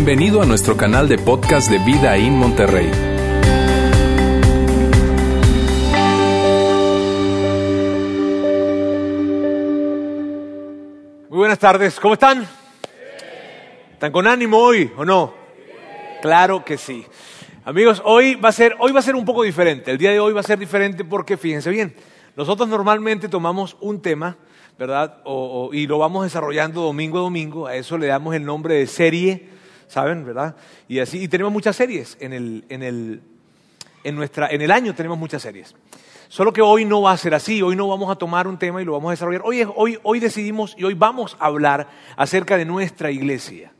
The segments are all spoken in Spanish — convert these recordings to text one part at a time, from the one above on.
Bienvenido a nuestro canal de podcast de Vida en Monterrey. Muy buenas tardes, ¿cómo están? ¿Están con ánimo hoy o no? Claro que sí. Amigos, hoy va a ser, hoy va a ser un poco diferente. El día de hoy va a ser diferente porque fíjense bien, nosotros normalmente tomamos un tema, ¿verdad? Y lo vamos desarrollando domingo a domingo. A eso le damos el nombre de serie, ¿saben? ¿Verdad? Y así, y tenemos muchas series en el, en el, en, nuestra, en el año tenemos muchas series. Solo que hoy no va a ser así, hoy no vamos a tomar un tema y lo vamos a desarrollar. Hoy, hoy, hoy decidimos y hoy vamos a hablar acerca de nuestra iglesia.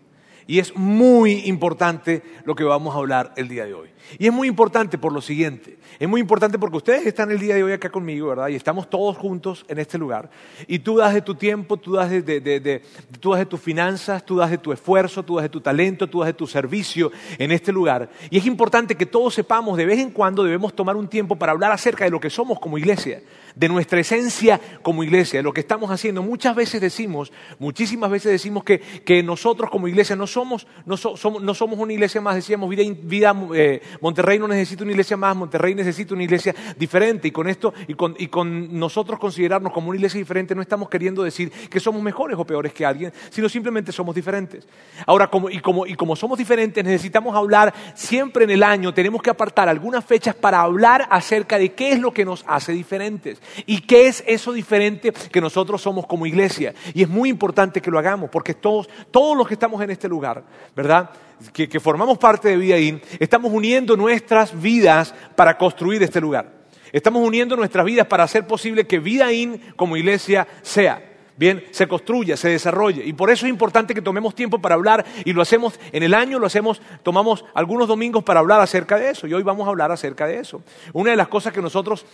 Y es muy importante lo que vamos a hablar el día de hoy. Y es muy importante por lo siguiente. Es muy importante porque ustedes están el día de hoy acá conmigo, ¿verdad? Y estamos todos juntos en este lugar. Y tú das de tu tiempo, tú das de, de- de- tú das de tus finanzas, tú das de tu esfuerzo, tú das de tu talento, tú das de tu servicio en este lugar. Y es importante que todos sepamos, de vez en cuando debemos tomar un tiempo para hablar acerca de lo que somos como iglesia, de nuestra esencia como iglesia, de lo que estamos haciendo. Muchas veces decimos, muchísimas veces decimos que, que nosotros como iglesia no somos, no, so- somos, no somos una iglesia más, decíamos, vida, vida, eh, Monterrey no necesita una iglesia más, Monterrey necesita una iglesia diferente. Y con esto, y con, y con nosotros considerarnos como una iglesia diferente, no estamos queriendo decir que somos mejores o peores que alguien, sino simplemente somos diferentes. Ahora, como, y, como, y como somos diferentes, necesitamos hablar siempre en el año, tenemos que apartar algunas fechas para hablar acerca de qué es lo que nos hace diferentes y qué es eso diferente que nosotros somos como iglesia. Y es muy importante que lo hagamos, porque todos, todos los que estamos en este lugar, ¿verdad? Que, formamos parte de Vidaín, estamos uniendo nuestras vidas para construir este lugar. Estamos uniendo nuestras vidas para hacer posible que Vidaín como iglesia sea. Bien, se construya, se desarrolle. Y por eso es importante que tomemos tiempo para hablar y lo hacemos en el año, lo hacemos, tomamos algunos domingos para hablar acerca de eso. Y hoy vamos a hablar acerca de eso. Una de las cosas que nosotros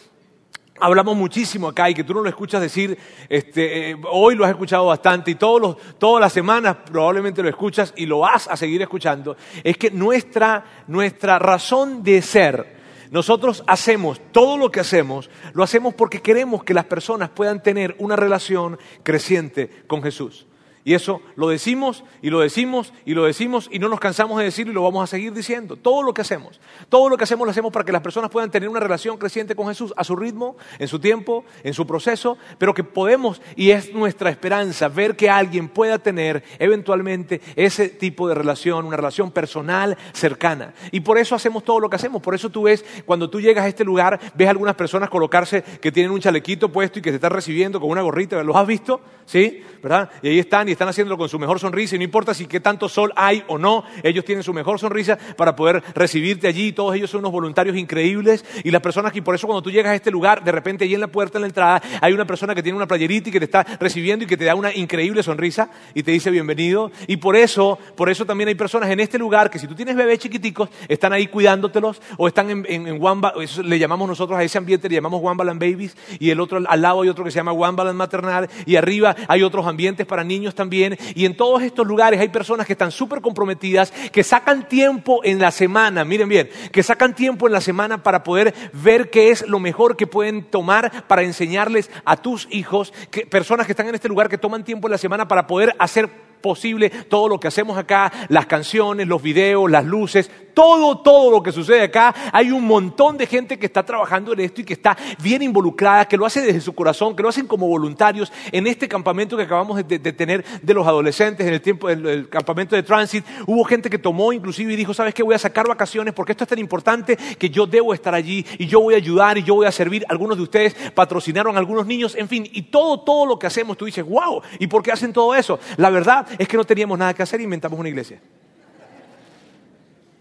hablamos muchísimo acá y que tú no lo escuchas decir, este, eh, hoy lo has escuchado bastante y todos los, todas las semanas probablemente lo escuchas y lo vas a seguir escuchando, es que nuestra, nuestra razón de ser, nosotros hacemos todo lo que hacemos, lo hacemos porque queremos que las personas puedan tener una relación creciente con Jesús. Y eso lo decimos y lo decimos y lo decimos y no nos cansamos de decirlo y lo vamos a seguir diciendo. Todo lo que hacemos, todo lo que hacemos lo hacemos para que las personas puedan tener una relación creciente con Jesús a su ritmo, en su tiempo, en su proceso, pero que podemos, y es nuestra esperanza, ver que alguien pueda tener eventualmente ese tipo de relación, una relación personal cercana. Y por eso hacemos todo lo que hacemos. Por eso tú ves, cuando tú llegas a este lugar, ves a algunas personas colocarse que tienen un chalequito puesto y que te están recibiendo con una gorrita. ¿Los has visto? ¿Sí? ¿Verdad? Y ahí están están haciéndolo con su mejor sonrisa y no importa si qué tanto sol hay o no, ellos tienen su mejor sonrisa para poder recibirte allí. Todos ellos son unos voluntarios increíbles y las personas que por eso cuando tú llegas a este lugar, de repente allí en la puerta, en la entrada, hay una persona que tiene una playerita y que te está recibiendo y que te da una increíble sonrisa y te dice bienvenido. Y por eso, por eso también hay personas en este lugar que si tú tienes bebés chiquiticos, están ahí cuidándotelos o están en, en, en One Ba- eso le llamamos nosotros a ese ambiente, le llamamos One Balance Babies y el otro al lado hay otro que se llama One Balance Maternal y arriba hay otros ambientes para niños también y en todos estos lugares hay personas que están súper comprometidas, que sacan tiempo en la semana, miren bien, que sacan tiempo en la semana para poder ver qué es lo mejor que pueden tomar para enseñarles a tus hijos, que, personas que están en este lugar que toman tiempo en la semana para poder hacer posible todo lo que hacemos acá, las canciones, los videos, las luces, todo, todo lo que sucede acá. Hay un montón de gente que está trabajando en esto y que está bien involucrada, que lo hace desde su corazón, que lo hacen como voluntarios en este campamento que acabamos de, tener de los adolescentes, en el tiempo del el campamento de Transit. Hubo gente que tomó inclusive y dijo, ¿sabes qué? Voy a sacar vacaciones porque esto es tan importante que yo debo estar allí y yo voy a ayudar y yo voy a servir. Algunos de ustedes patrocinaron a algunos niños, en fin, y todo, todo lo que hacemos, tú dices, wow, ¿y por qué hacen todo eso? La verdad es que no teníamos nada que hacer y inventamos una iglesia.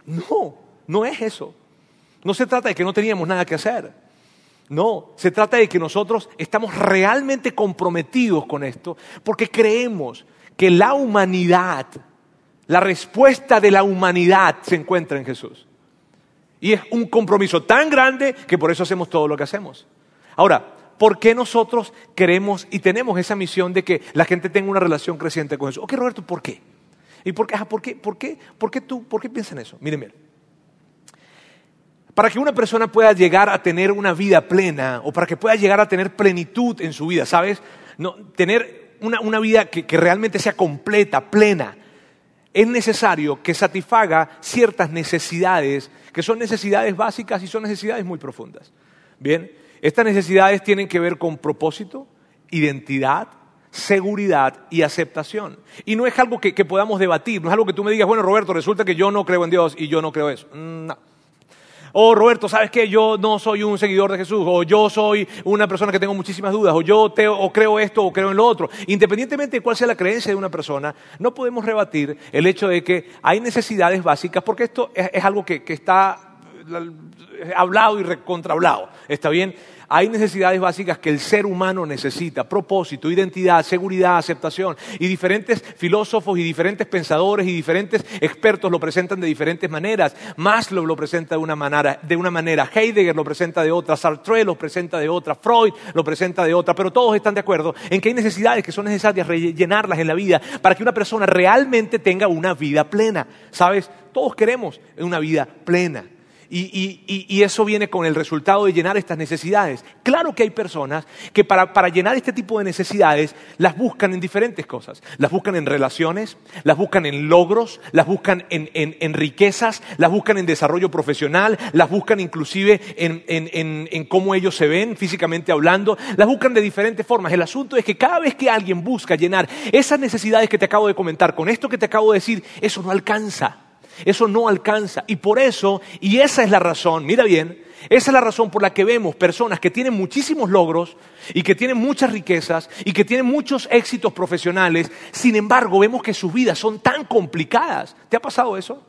No, no es eso. No se trata de que no teníamos nada que hacer. No, se trata de que nosotros estamos realmente comprometidos con esto porque creemos que la humanidad, la respuesta de la humanidad se encuentra en Jesús. Y es un compromiso tan grande que por eso hacemos todo lo que hacemos. Ahora, ¿por qué nosotros queremos y tenemos esa misión de que la gente tenga una relación creciente con Jesús? Ok, Roberto, ¿por qué? ¿Y por qué? Ajá, ¿por qué? ¿Por qué? ¿Por qué tú? ¿Por qué piensas en eso? Miren, miren. Para que una persona pueda llegar a tener una vida plena o para que pueda llegar a tener plenitud en su vida, ¿sabes? No, tener una, una vida que, que realmente sea completa, plena, es necesario que satisfaga ciertas necesidades, que son necesidades básicas y son necesidades muy profundas. Bien, estas necesidades tienen que ver con propósito, identidad, seguridad y aceptación. Y no es algo que, podamos debatir, no es algo que tú me digas, bueno, Roberto, resulta que yo no creo en Dios y yo no creo eso. Mm, no. O Roberto, ¿sabes qué? Yo no soy un seguidor de Jesús, o yo soy una persona que tengo muchísimas dudas, o yo o creo esto o creo en lo otro. Independientemente de cuál sea la creencia de una persona, no podemos rebatir el hecho de que hay necesidades básicas, porque esto es, algo que, está hablado y recontrahablado. ¿Está bien? Hay necesidades básicas que el ser humano necesita, propósito, identidad, seguridad, aceptación. Y diferentes filósofos y diferentes pensadores y diferentes expertos lo presentan de diferentes maneras. Maslow lo presenta de una manera, de una manera Heidegger lo presenta de otra, Sartre lo presenta de otra, Freud lo presenta de otra, pero todos están de acuerdo en que hay necesidades que son necesarias rellenarlas en la vida para que una persona realmente tenga una vida plena. ¿Sabes? Todos queremos una vida plena. Y, eso viene con el resultado de llenar estas necesidades. Claro que hay personas que para, llenar este tipo de necesidades las buscan en diferentes cosas. Las buscan en relaciones, las buscan en logros, las buscan en, riquezas, las buscan en desarrollo profesional, las buscan inclusive en, en cómo ellos se ven físicamente hablando, las buscan de diferentes formas. El asunto es que cada vez que alguien busca llenar esas necesidades que te acabo de comentar, con esto que te acabo de decir, eso no alcanza. Eso no alcanza. Y por eso, y esa es la razón, mira bien, esa es la razón por la que vemos personas que tienen muchísimos logros y que tienen muchas riquezas y que tienen muchos éxitos profesionales, sin embargo vemos que sus vidas son tan complicadas. ¿Te ha pasado eso?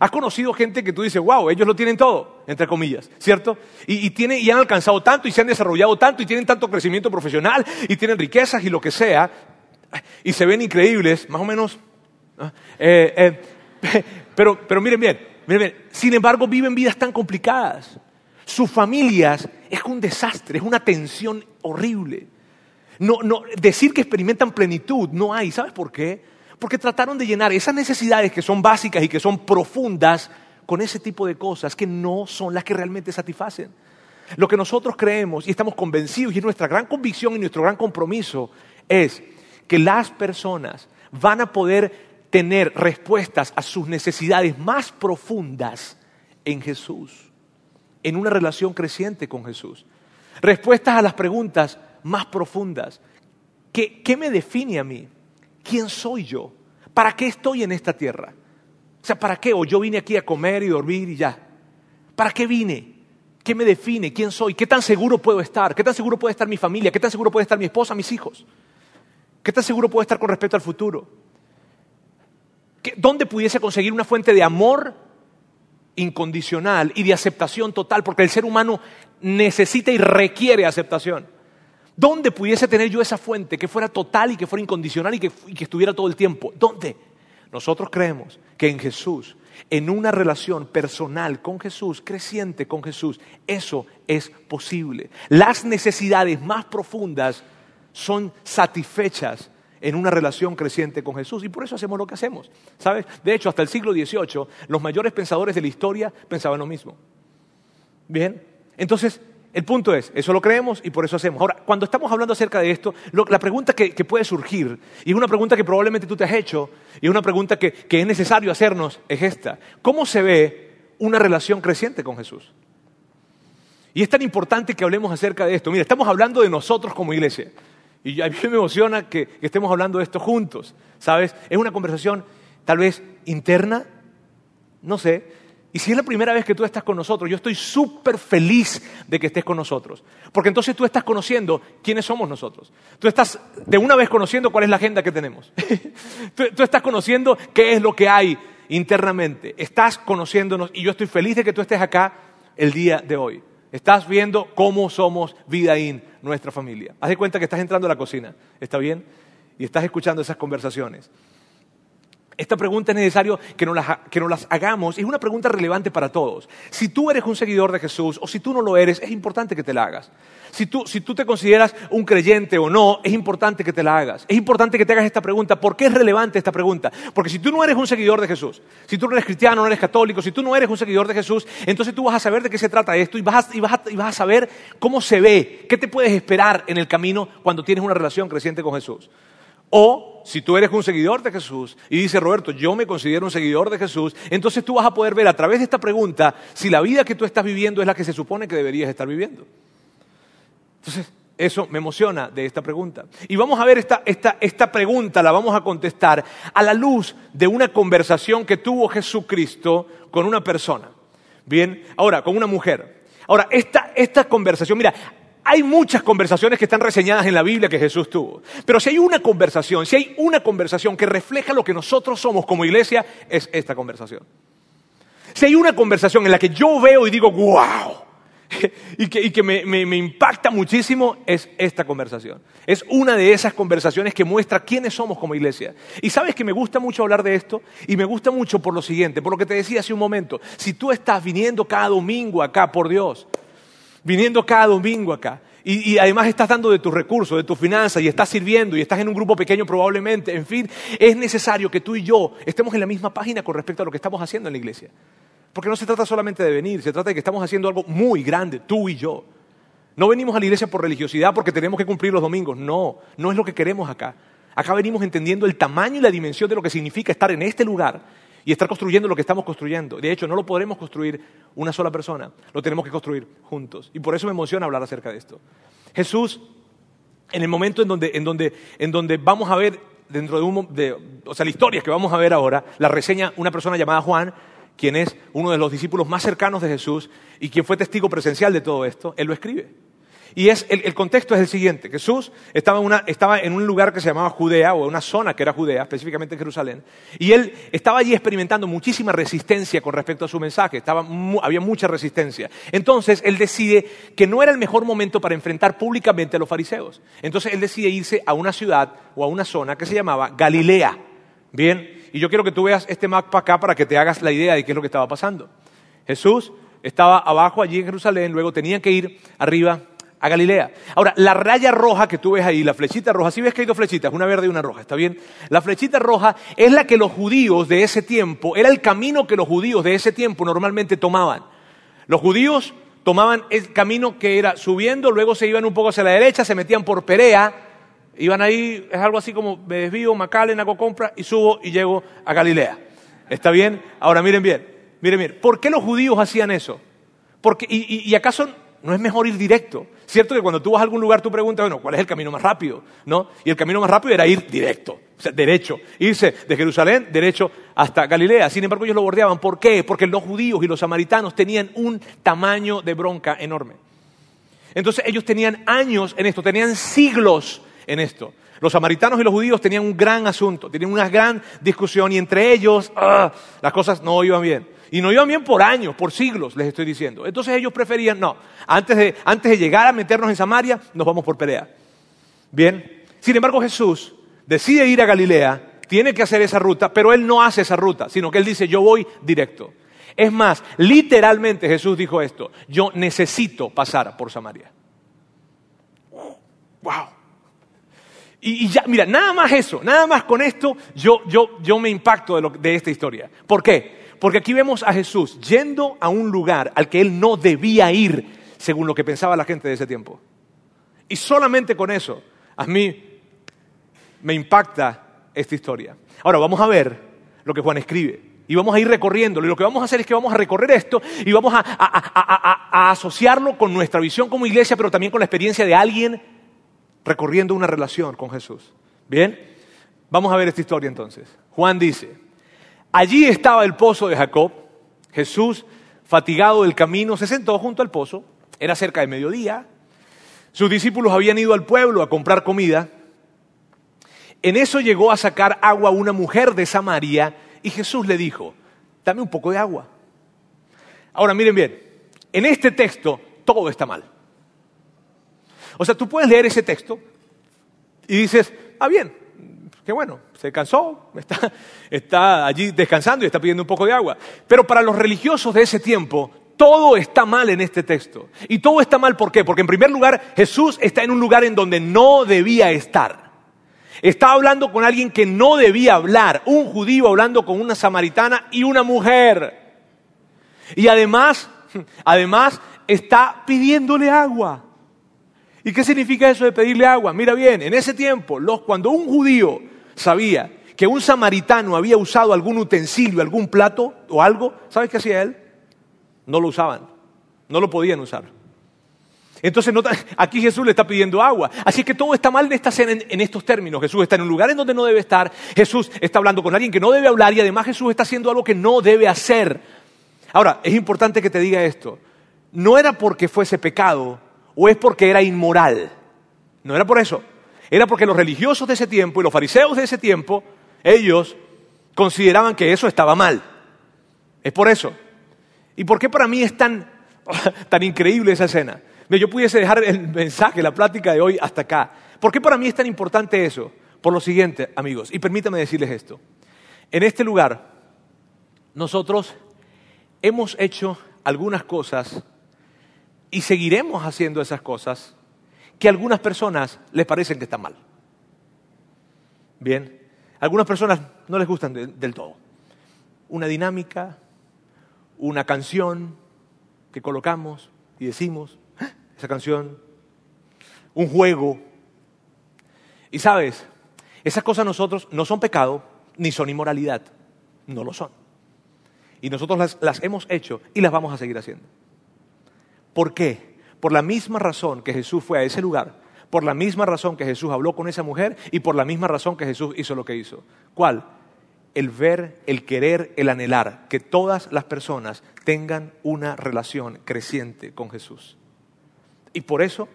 Has conocido gente que tú dices, wow, ellos lo tienen todo, entre comillas, ¿cierto? Y, y han alcanzado tanto y se han desarrollado tanto y tienen tanto crecimiento profesional y tienen riquezas y lo que sea, y se ven increíbles, más o menos. Eh, eh, pero, pero miren bien, miren bien, sin embargo viven vidas tan complicadas. Sus familias es un desastre, es una tensión horrible. No, no, decir que experimentan plenitud no hay. ¿Sabes por qué? Porque trataron de llenar esas necesidades que son básicas y que son profundas con ese tipo de cosas que no son las que realmente satisfacen. Lo que nosotros creemos y estamos convencidos, y es nuestra gran convicción y nuestro gran compromiso, es que las personas van a poder tener respuestas a sus necesidades más profundas en Jesús, en una relación creciente con Jesús. Respuestas a las preguntas más profundas. ¿Qué, me define a mí? ¿Quién soy yo? ¿Para qué estoy en esta tierra? O sea, ¿para qué? O yo vine aquí a comer y dormir y ya. ¿Para qué vine? ¿Qué me define? ¿Quién soy? ¿Qué tan seguro puedo estar? ¿Qué tan seguro puede estar mi familia? ¿Qué tan seguro puede estar mi esposa, mis hijos? ¿Qué tan seguro puedo estar con respecto al futuro? ¿Dónde pudiese conseguir una fuente de amor incondicional y de aceptación total? Porque el ser humano necesita y requiere aceptación. ¿Dónde pudiese tener yo esa fuente que fuera total y que fuera incondicional y que, estuviera todo el tiempo? ¿Dónde? Nosotros creemos que en Jesús, en una relación personal con Jesús, creciente con Jesús, eso es posible. Las necesidades más profundas son satisfechas en una relación creciente con Jesús. Y por eso hacemos lo que hacemos. ¿Sabes? De hecho, hasta el siglo XVIII, los mayores pensadores de la historia pensaban lo mismo. Bien. Entonces, el punto es, eso lo creemos y por eso hacemos. Ahora, cuando estamos hablando acerca de esto, la pregunta que, puede surgir, y es una pregunta que probablemente tú te has hecho, y es una pregunta que, que es necesario hacernos, es esta. ¿Cómo se ve una relación creciente con Jesús? Y es tan importante que hablemos acerca de esto. Mira, estamos hablando de nosotros como iglesia. Y a mí me emociona que, estemos hablando de esto juntos, ¿sabes? Es una conversación tal vez interna, no sé. Y si es la primera vez que tú estás con nosotros, yo estoy súper feliz de que estés con nosotros. Porque entonces tú estás conociendo quiénes somos nosotros. Tú estás de una vez conociendo cuál es la agenda que tenemos. tú, estás conociendo qué es lo que hay internamente. Estás conociéndonos y yo estoy feliz de que tú estés acá el día de hoy. Estás viendo cómo somos Vidaín, nuestra familia. Haz de cuenta que estás entrando a la cocina, ¿está bien? Y estás escuchando esas conversaciones. Esta pregunta es necesario que nos, las, que nos las hagamos es una pregunta relevante para todos. Si tú eres un seguidor de Jesús o si tú no lo eres, es importante que te la hagas. Si tú, si tú te consideras un creyente o no, es importante que te la hagas. Es importante que te hagas esta pregunta. ¿Por qué es relevante esta pregunta? Porque si tú no eres un seguidor de Jesús, si tú no eres cristiano, no eres católico, si tú no eres un seguidor de Jesús, entonces tú vas a saber de qué se trata esto y vas y vas y vas a saber cómo se ve, qué te puedes esperar en el camino cuando tienes una relación creciente con Jesús. O si tú eres un seguidor de Jesús y dices, Roberto, yo me considero un seguidor de Jesús, entonces tú vas a poder ver a través de esta pregunta si la vida que tú estás viviendo es la que se supone que deberías estar viviendo. Entonces, eso me emociona de esta pregunta. Y vamos a ver esta, esta, esta, pregunta, la vamos a contestar a la luz de una conversación que tuvo Jesucristo con una persona. Bien, ahora, con una mujer. Ahora, esta, esta conversación, mira, hay muchas conversaciones que están reseñadas en la Biblia que Jesús tuvo. Pero si hay una conversación, si hay una conversación que refleja lo que nosotros somos como iglesia, es esta conversación. Si hay una conversación en la que yo veo y digo, wow, y que, me, impacta muchísimo es esta conversación. Es una de esas conversaciones que muestra quiénes somos como iglesia. Y sabes que me gusta mucho hablar de esto y me gusta mucho por lo siguiente, por lo que te decía hace un momento. Si tú estás viniendo cada domingo acá, por Dios, viniendo cada domingo acá, y, y, además estás dando de tus recursos, de tus finanzas, y estás sirviendo, y estás en un grupo pequeño probablemente, en fin, es necesario que tú y yo estemos en la misma página con respecto a lo que estamos haciendo en la iglesia. Porque no se trata solamente de venir, se trata de que estamos haciendo algo muy grande, tú y yo. No venimos a la iglesia por religiosidad porque tenemos que cumplir los domingos, no, no es lo que queremos acá. Acá venimos entendiendo el tamaño y la dimensión de lo que significa estar en este lugar y estar construyendo lo que estamos construyendo. De hecho, no lo podremos construir una sola persona, lo tenemos que construir juntos. Y por eso me emociona hablar acerca de esto. Jesús, en el momento en donde, en donde, en donde vamos a ver, dentro de un, de, o sea, la historia que vamos a ver ahora, la reseña una persona llamada Juan, quien es uno de los discípulos más cercanos de Jesús y quien fue testigo presencial de todo esto, él lo escribe. Y es, el, contexto es el siguiente. Jesús estaba en, un lugar que se llamaba Judea, o una zona que era Judea, específicamente en Jerusalén, y él estaba allí experimentando muchísima resistencia con respecto a su mensaje, había mucha resistencia. Entonces él decide que no era el mejor momento para enfrentar públicamente a los fariseos. Entonces él decide irse a una ciudad o a una zona que se llamaba Galilea. Bien, y yo quiero que tú veas este mapa acá para que te hagas la idea de qué es lo que estaba pasando. Jesús estaba abajo allí en Jerusalén, luego tenían que ir arriba a Galilea. Ahora, la raya roja que tú ves ahí, la flechita roja, si ves que hay dos flechitas, una verde y una roja, ¿está bien? La flechita roja es la que los judíos de ese tiempo, era el camino que los judíos de ese tiempo normalmente tomaban. Los judíos tomaban el camino que era subiendo, luego se iban un poco hacia la derecha, se metían por Perea, Iban ahí, es algo así como me desvío, Macalen, hago compra y subo y llego a Galilea. ¿Está bien? Ahora miren bien, miren bien. ¿Por qué los judíos hacían eso? Porque, y, y, acaso no es mejor ir directo? Cierto que cuando tú vas a algún lugar tú preguntas, bueno, ¿cuál es el camino más rápido? ¿No? Y el camino más rápido era ir directo, o sea, derecho. Irse de Jerusalén derecho hasta Galilea. Sin embargo, ellos lo bordeaban. ¿Por qué? Porque los judíos y los samaritanos tenían un tamaño de bronca enorme. Entonces ellos tenían años en esto, tenían siglos en esto. Los samaritanos y los judíos tenían un gran asunto, tenían una gran discusión y entre ellos ah, las cosas no iban bien. Y no iban bien por años, por siglos, les estoy diciendo. Entonces ellos preferían, no, antes de, antes de llegar a meternos en Samaria, nos vamos por pelea. Bien. Sin embargo, Jesús decide ir a Galilea, tiene que hacer esa ruta, pero él no hace esa ruta, sino que él dice, yo voy directo. Es más, literalmente Jesús dijo esto, yo necesito pasar por Samaria. ¡Wow! Y, ya, mira, nada más eso, nada más con esto, yo, yo, yo me impacto de, esta historia. ¿Por qué? Porque aquí vemos a Jesús yendo a un lugar al que él no debía ir, según lo que pensaba la gente de ese tiempo. Y solamente con eso, a mí me impacta esta historia. Ahora vamos a ver lo que Juan escribe. Y vamos a ir recorriéndolo. Y lo que vamos a hacer es que vamos a recorrer esto y vamos a, a asociarlo con nuestra visión como iglesia, pero también con la experiencia de alguien recorriendo una relación con Jesús. Bien, vamos a ver esta historia entonces. Juan dice, allí estaba el pozo de Jacob, Jesús, fatigado del camino, se sentó junto al pozo, era cerca de mediodía, sus discípulos habían ido al pueblo a comprar comida, en eso llegó a sacar agua una mujer de Samaria y Jesús le dijo, dame un poco de agua. Ahora miren bien, en este texto todo está mal. O sea, tú puedes leer ese texto y dices, ah, bien, qué bueno, se cansó, está, allí descansando y está pidiendo un poco de agua. Pero para los religiosos de ese tiempo, todo está mal en este texto. Y todo está mal, ¿por qué? Porque en primer lugar, Jesús está en un lugar en donde no debía estar. Está hablando con alguien que no debía hablar, un judío hablando con una samaritana y una mujer. Y además, además está pidiéndole agua. ¿Y qué significa eso de pedirle agua? Mira bien, en ese tiempo, cuando un judío sabía que un samaritano había usado algún utensilio, algún plato o algo, ¿sabes qué hacía él? No lo usaban, no lo podían usar. Entonces aquí Jesús le está pidiendo agua. Así que todo está mal en esta escena en, estos términos. Jesús está en un lugar en donde no debe estar. Jesús está hablando con alguien que no debe hablar y además Jesús está haciendo algo que no debe hacer. Ahora, es importante que te diga esto. No era porque fuese pecado o es porque era inmoral. No era por eso. Era porque los religiosos de ese tiempo y los fariseos de ese tiempo, ellos consideraban que eso estaba mal. Es por eso. ¿Y por qué para mí es tan, tan increíble esa escena? Yo pudiese dejar el mensaje, la plática de hoy hasta acá. ¿Por qué para mí es tan importante eso? Por lo siguiente, amigos, y permítame decirles esto. En este lugar, nosotros hemos hecho algunas cosas y seguiremos haciendo esas cosas que a algunas personas les parecen que están mal. Bien, algunas personas no les gustan del todo. Una dinámica, una canción que colocamos y decimos, esa canción, un juego. Y sabes, esas cosas nosotros no son pecado ni son inmoralidad, no lo son. Y nosotros las hemos hecho y las vamos a seguir haciendo. ¿Por qué? Por la misma razón que Jesús fue a ese lugar, por la misma razón que Jesús habló con esa mujer y por la misma razón que Jesús hizo lo que hizo. ¿Cuál? El ver, el querer, el anhelar que todas las personas tengan una relación creciente con Jesús. Y por eso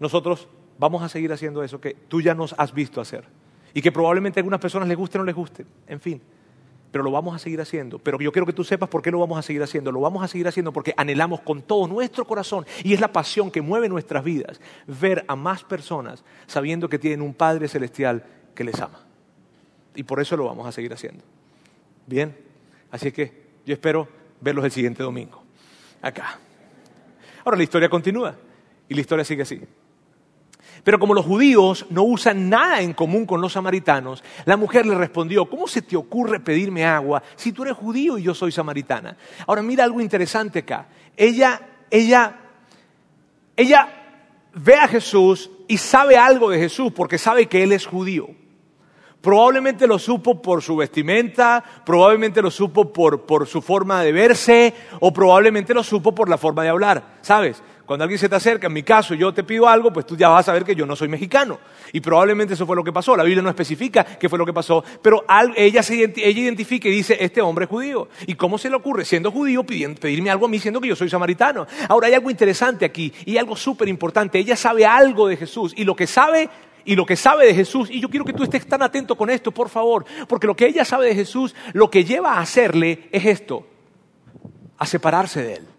nosotros vamos a seguir haciendo eso que tú ya nos has visto hacer. Y que probablemente a algunas personas les guste o no les guste. En fin. Pero lo vamos a seguir haciendo. Pero yo quiero que tú sepas por qué lo vamos a seguir haciendo. Lo vamos a seguir haciendo porque anhelamos con todo nuestro corazón, y es la pasión que mueve nuestras vidas, ver a más personas sabiendo que tienen un Padre Celestial que les ama. Y por eso lo vamos a seguir haciendo. Bien. Así que yo espero verlos el siguiente domingo. Acá. Ahora la historia continúa. Y la historia sigue así. Pero como los judíos no usan nada en común con los samaritanos, la mujer le respondió, ¿cómo se te ocurre pedirme agua si tú eres judío y yo soy samaritana? Ahora mira algo interesante acá. Ella, ella, ella ve a Jesús y sabe algo de Jesús porque sabe que él es judío. Probablemente lo supo por su vestimenta, probablemente lo supo por, por su forma de verse o probablemente lo supo por la forma de hablar. ¿Sabes? Cuando alguien se te acerca, en mi caso, yo te pido algo, pues tú ya vas a saber que yo no soy mexicano. Y probablemente eso fue lo que pasó. La Biblia no especifica qué fue lo que pasó, pero ella, se, ella identifica y dice, este hombre es judío. ¿Y cómo se le ocurre, siendo judío, pedirme algo a mí, siendo que yo soy samaritano? Ahora, hay algo interesante aquí y algo súper importante. Ella sabe algo de Jesús y lo que sabe y lo que sabe de Jesús, y yo quiero que tú estés tan atento con esto, por favor, porque lo que ella sabe de Jesús, lo que lleva a hacerle es esto, a separarse de él.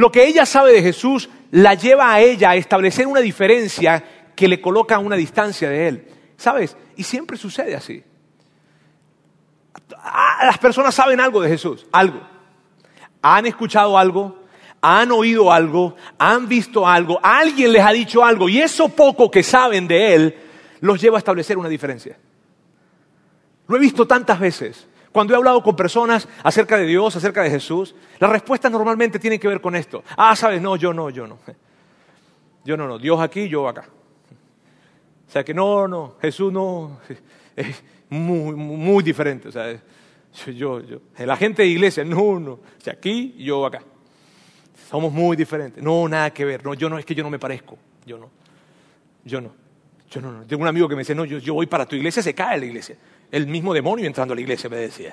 Lo que ella sabe de Jesús la lleva a ella a establecer una diferencia que le coloca a una distancia de Él. ¿Sabes? Y siempre sucede así. Ah, las personas saben algo de Jesús, algo. Han escuchado algo, han oído algo, han visto algo, alguien les ha dicho algo y eso poco que saben de Él los lleva a establecer una diferencia. Lo he visto tantas veces. Cuando he hablado con personas acerca de Dios, acerca de Jesús, las respuestas normalmente tienen que ver con esto. Ah, sabes, no, yo no, yo no. Yo no, no, Dios aquí, yo acá. O sea que no, no, Jesús no, es muy, muy diferente. O sea, yo, yo, la gente de iglesia, no, no, o sea, aquí, yo acá. Somos muy diferentes. No, nada que ver. No, yo no, es que yo no me parezco. Yo no. Yo no. Yo no, no. Tengo un amigo que me dice, no, yo, yo voy para tu iglesia, se cae la iglesia el mismo demonio entrando a la iglesia, me decía.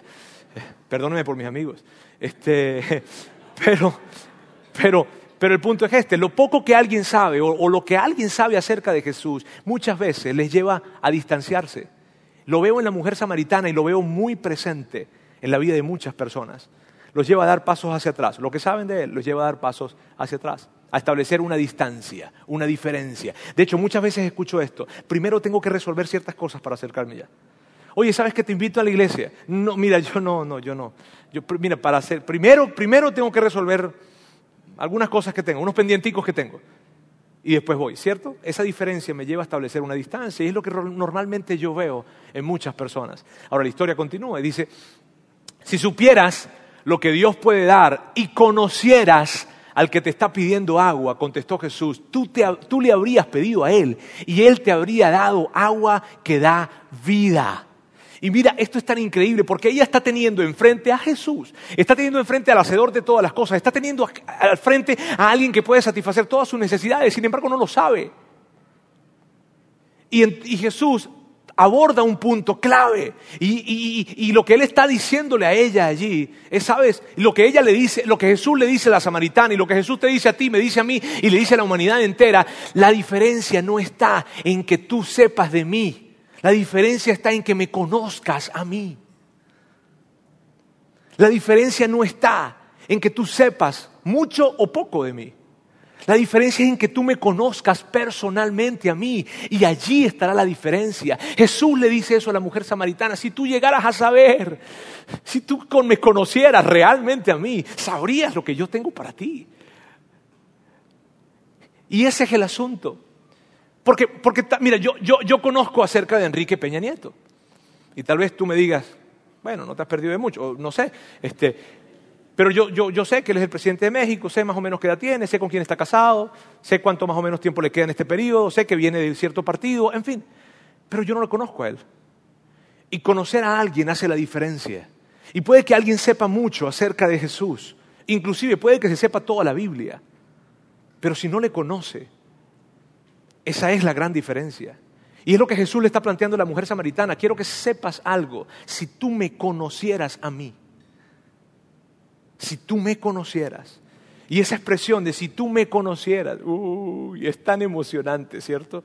Eh, perdóneme por mis amigos. Este, pero, pero, pero el punto es este, lo poco que alguien sabe o, o, lo que alguien sabe acerca de Jesús muchas veces les lleva a distanciarse. Lo veo en la mujer samaritana y lo veo muy presente en la vida de muchas personas. Los lleva a dar pasos hacia atrás. Lo que saben de Él los lleva a dar pasos hacia atrás, a establecer una distancia, una diferencia. De hecho, muchas veces escucho esto. Primero tengo que resolver ciertas cosas para acercarme ya. Oye, ¿sabes que te invito a la iglesia? No, mira, yo no, no, yo no. Yo, mira, para hacer, primero, primero tengo que resolver algunas cosas que tengo, unos pendienticos que tengo. Y después voy, ¿cierto? Esa diferencia me lleva a establecer una distancia y es lo que normalmente yo veo en muchas personas. Ahora la historia continúa y dice, si supieras lo que Dios puede dar y conocieras al que te está pidiendo agua, contestó Jesús, tú, tú le habrías pedido a él y él te habría dado agua que da vida. Y mira, esto es tan increíble porque ella está teniendo enfrente a Jesús, está teniendo enfrente al hacedor de todas las cosas, está teniendo al frente a alguien que puede satisfacer todas sus necesidades, sin embargo no lo sabe. Y, y Jesús aborda un punto clave. Y, lo que él está diciéndole a ella allí es, ¿sabes? Lo que ella le dice, lo que Jesús le dice a la samaritana y lo que Jesús te dice a ti, me dice a mí y le dice a la humanidad entera, la diferencia no está en que tú sepas de mí, la diferencia está en que me conozcas a mí. La diferencia no está en que tú sepas mucho o poco de mí. La diferencia es en que tú me conozcas personalmente a mí y allí estará la diferencia. Jesús le dice eso a la mujer samaritana, si tú llegaras a saber, si tú me conocieras realmente a mí, sabrías lo que yo tengo para ti. Y ese es el asunto. Porque, porque mira, yo, conozco acerca de Enrique Peña Nieto. Y tal vez tú me digas, bueno, no te has perdido de mucho, no sé, este, pero yo, yo, yo, sé que él es el presidente de México, sé más o menos qué edad tiene, sé con quién está casado, sé cuánto más o menos tiempo le queda en este periodo, sé que viene de cierto partido, en fin. Pero yo no lo conozco a él. Y conocer a alguien hace la diferencia. Y puede que alguien sepa mucho acerca de Jesús. Inclusive puede que se sepa toda la Biblia. Pero si no le conoce, esa es la gran diferencia. Y es lo que Jesús le está planteando a la mujer samaritana. Quiero que sepas algo. Si tú me conocieras a mí, si tú me conocieras. Y esa expresión de si tú me conocieras, uy, es tan emocionante, ¿cierto?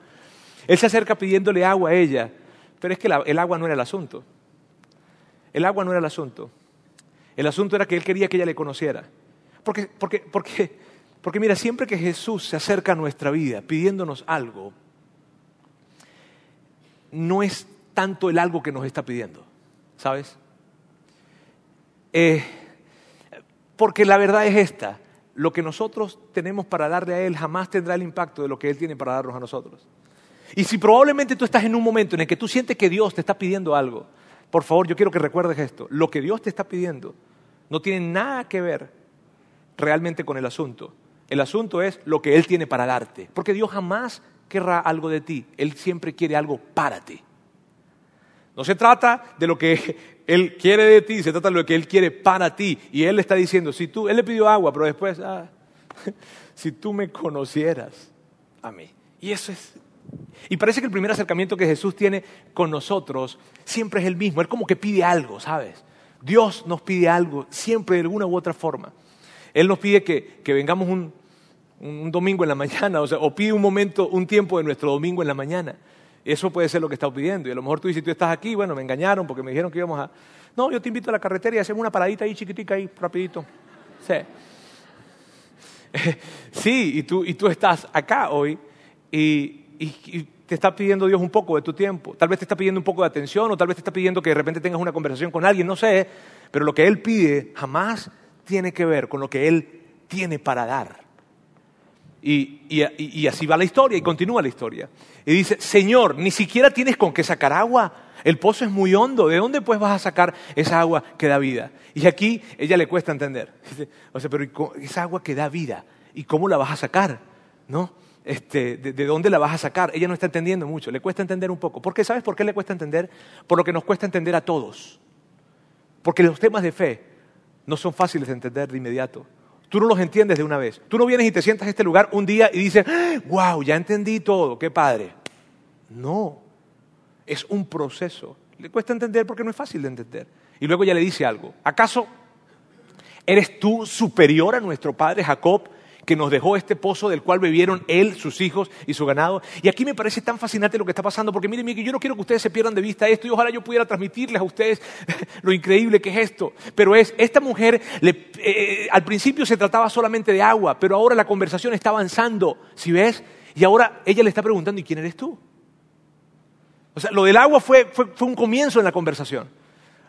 Él se acerca pidiéndole agua a ella, pero es que el agua no era el asunto. El agua no era el asunto. El asunto era que él quería que ella le conociera. Porque, porque, porque, porque mira, siempre que Jesús se acerca a nuestra vida pidiéndonos algo, no es tanto el algo que nos está pidiendo, ¿sabes? Eh, porque la verdad es esta, lo que nosotros tenemos para darle a Él jamás tendrá el impacto de lo que Él tiene para darnos a nosotros. Y si probablemente tú estás en un momento en el que tú sientes que Dios te está pidiendo algo, por favor, yo quiero que recuerdes esto. Lo que Dios te está pidiendo no tiene nada que ver realmente con el asunto. El asunto es lo que Él tiene para darte. Porque Dios jamás querrá algo de ti. Él siempre quiere algo para ti. No se trata de lo que Él quiere de ti, se trata de lo que Él quiere para ti. Y Él está diciendo, si tú, Él le pidió agua, pero después, ah, si tú me conocieras a mí. Y eso es... Y parece que el primer acercamiento que Jesús tiene con nosotros siempre es el mismo. Él como que pide algo, ¿sabes? Dios nos pide algo siempre de alguna u otra forma. Él nos pide que, que vengamos un, un, domingo en la mañana, o sea, o pide un momento, un tiempo de nuestro domingo en la mañana. Eso puede ser lo que está pidiendo. Y a lo mejor tú dices, tú estás aquí, bueno, me engañaron porque me dijeron que íbamos a... No, yo te invito a la carretera y hacemos una paradita ahí chiquitica ahí, rapidito. Sí. sí, y tú, y tú estás acá hoy y, te está pidiendo Dios un poco de tu tiempo. Tal vez te está pidiendo un poco de atención o tal vez te está pidiendo que de repente tengas una conversación con alguien, no sé. Pero lo que Él pide jamás tiene que ver con lo que Él tiene para dar. Y, así va la historia y continúa la historia. Y dice, Señor, ni siquiera tienes con qué sacar agua. El pozo es muy hondo. ¿De dónde pues vas a sacar esa agua que da vida? Y aquí ella le cuesta entender. O sea, pero esa agua que da vida, ¿y cómo la vas a sacar? ¿No? Este, de, de, dónde la vas a sacar? Ella no está entendiendo mucho, le cuesta entender un poco. ¿Por qué? ¿Sabes por qué le cuesta entender? Por lo que nos cuesta entender a todos. Porque los temas de fe no son fáciles de entender de inmediato. Tú no los entiendes de una vez. Tú no vienes y te sientas en este lugar un día y dices, wow, ya entendí todo, qué padre. No, es un proceso. Le cuesta entender porque no es fácil de entender. Y luego ya le dice algo. ¿Acaso eres tú superior a nuestro padre Jacob que nos dejó este pozo del cual bebieron él, sus hijos y su ganado. Y aquí me parece tan fascinante lo que está pasando, porque miren, miren, yo no quiero que ustedes se pierdan de vista esto y ojalá yo pudiera transmitirles a ustedes lo increíble que es esto. Pero es, esta mujer eh, al principio se trataba solamente de agua, pero ahora la conversación está avanzando, ¿si ves? Y ahora ella le está preguntando, ¿y quién eres tú? O sea, lo del agua fue, fue, un comienzo en la conversación.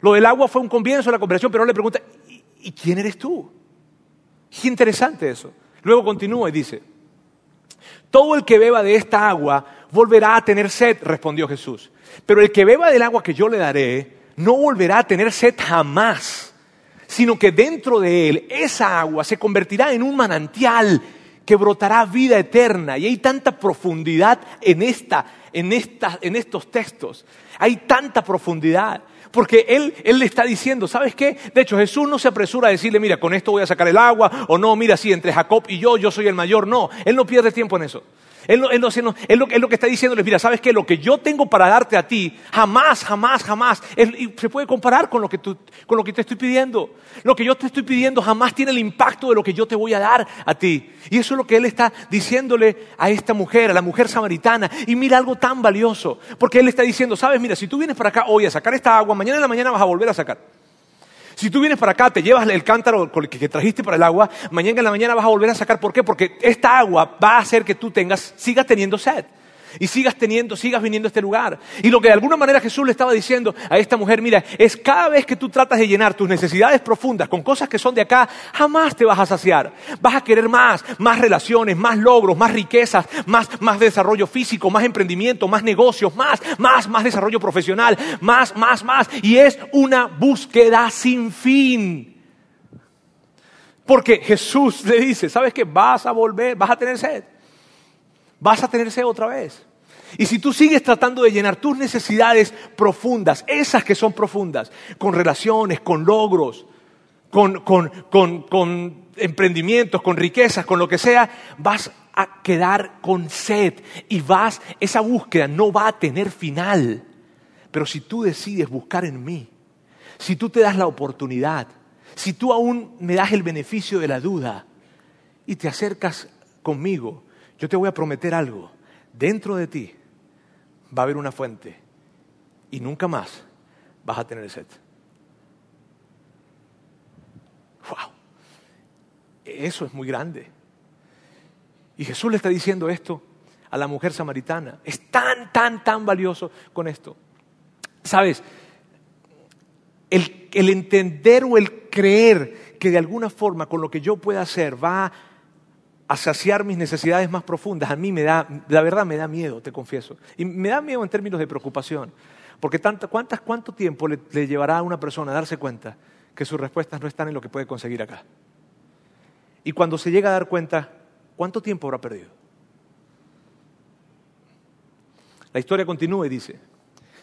Lo del agua fue un comienzo en la conversación, pero ahora le pregunta, ¿y, quién eres tú? Qué interesante eso. Luego continúa y dice, todo el que beba de esta agua volverá a tener sed, respondió Jesús. Pero el que beba del agua que yo le daré, no volverá a tener sed jamás, sino que dentro de él esa agua se convertirá en un manantial que brotará vida eterna. Y hay tanta profundidad en, esta, en, en estos textos. Hay tanta profundidad. Porque él, él le está diciendo, ¿sabes qué? De hecho, Jesús no se apresura a decirle, mira, con esto voy a sacar el agua, o no, mira, sí, entre Jacob y yo, yo soy el mayor. No, él no pierde tiempo en eso. Él, lo, que está diciéndoles, mira, ¿sabes qué? Lo que yo tengo para darte a ti, jamás, jamás, jamás, se puede comparar con lo, que con lo que te estoy pidiendo. Lo que yo te estoy pidiendo jamás tiene el impacto de lo que yo te voy a dar a ti. Y eso es lo que él está diciéndole a esta mujer, a la mujer samaritana. Y mira algo tan valioso, porque él está diciendo, sabes, mira, si tú vienes para acá hoy a sacar esta agua, mañana en la mañana vas a volver a sacar. Si tú vienes para acá, te llevas el cántaro que trajiste para el agua, mañana en la mañana vas a volver a sacar. ¿Por qué? Porque esta agua va a hacer que tú tengas, sigas teniendo sed y sigas teniendo, sigas viniendo a este lugar. Y lo que de alguna manera Jesús le estaba diciendo a esta mujer, mira, es cada vez que tú tratas de llenar tus necesidades profundas con cosas que son de acá, jamás te vas a saciar. Vas a querer más, más relaciones, más logros, más riquezas, más, más desarrollo físico, más emprendimiento, más negocios, más, más, más desarrollo profesional, más, más, más. Y es una búsqueda sin fin. Porque Jesús le dice, ¿sabes qué? Vas a volver, vas a tener sed vas a tener sed otra vez. Y si tú sigues tratando de llenar tus necesidades profundas, esas que son profundas, con relaciones, con logros, con, con, emprendimientos, con riquezas, con lo que sea, vas a quedar con sed y vas, esa búsqueda no va a tener final. Pero si tú decides buscar en mí, si tú te das la oportunidad, si tú aún me das el beneficio de la duda y te acercas conmigo, yo te voy a prometer algo. Dentro de ti va a haber una fuente y nunca más vas a tener sed. ¡Wow! Eso es muy grande. Y Jesús le está diciendo esto a la mujer samaritana. Es tan, tan, tan valioso con esto. Sabes, el, el entender o el creer que de alguna forma con lo que yo pueda hacer va a a saciar mis necesidades más profundas, a mí me da, la verdad me da miedo, te confieso. Y me da miedo en términos de preocupación. Porque ¿cuántas, ¿cuánto tiempo le, llevará a una persona a darse cuenta que sus respuestas no están en lo que puede conseguir acá? Y cuando se llega a dar cuenta, ¿cuánto tiempo habrá perdido? La historia continúa y dice,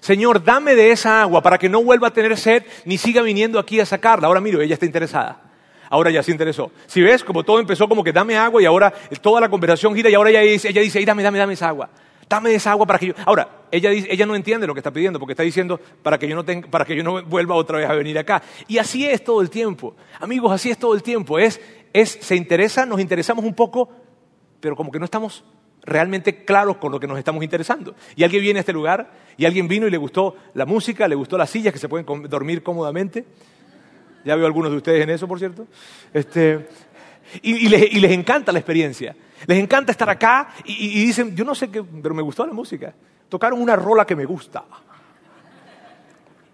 Señor, dame de esa agua para que no vuelva a tener sed ni siga viniendo aquí a sacarla. Ahora miro, ella está interesada ahora ya se interesó. Si ves, como todo empezó como que dame agua y ahora toda la conversación gira y ahora ella dice, ella dice, dame, dame, dame esa agua. Dame esa agua para que yo... Ahora, ella, ella no entiende lo que está pidiendo porque está diciendo para que, yo no para que yo no vuelva otra vez a venir acá. Y así es todo el tiempo. Amigos, así es todo el tiempo. Es, es, se interesa, nos interesamos un poco, pero como que no estamos realmente claros con lo que nos estamos interesando. Y alguien viene a este lugar y alguien vino y le gustó la música, le gustó las sillas que se pueden dormir cómodamente ya veo algunos de ustedes en eso, por cierto. Este, y, les, encanta la experiencia. Les encanta estar acá y, dicen, yo no sé qué, pero me gustó la música. Tocaron una rola que me gusta.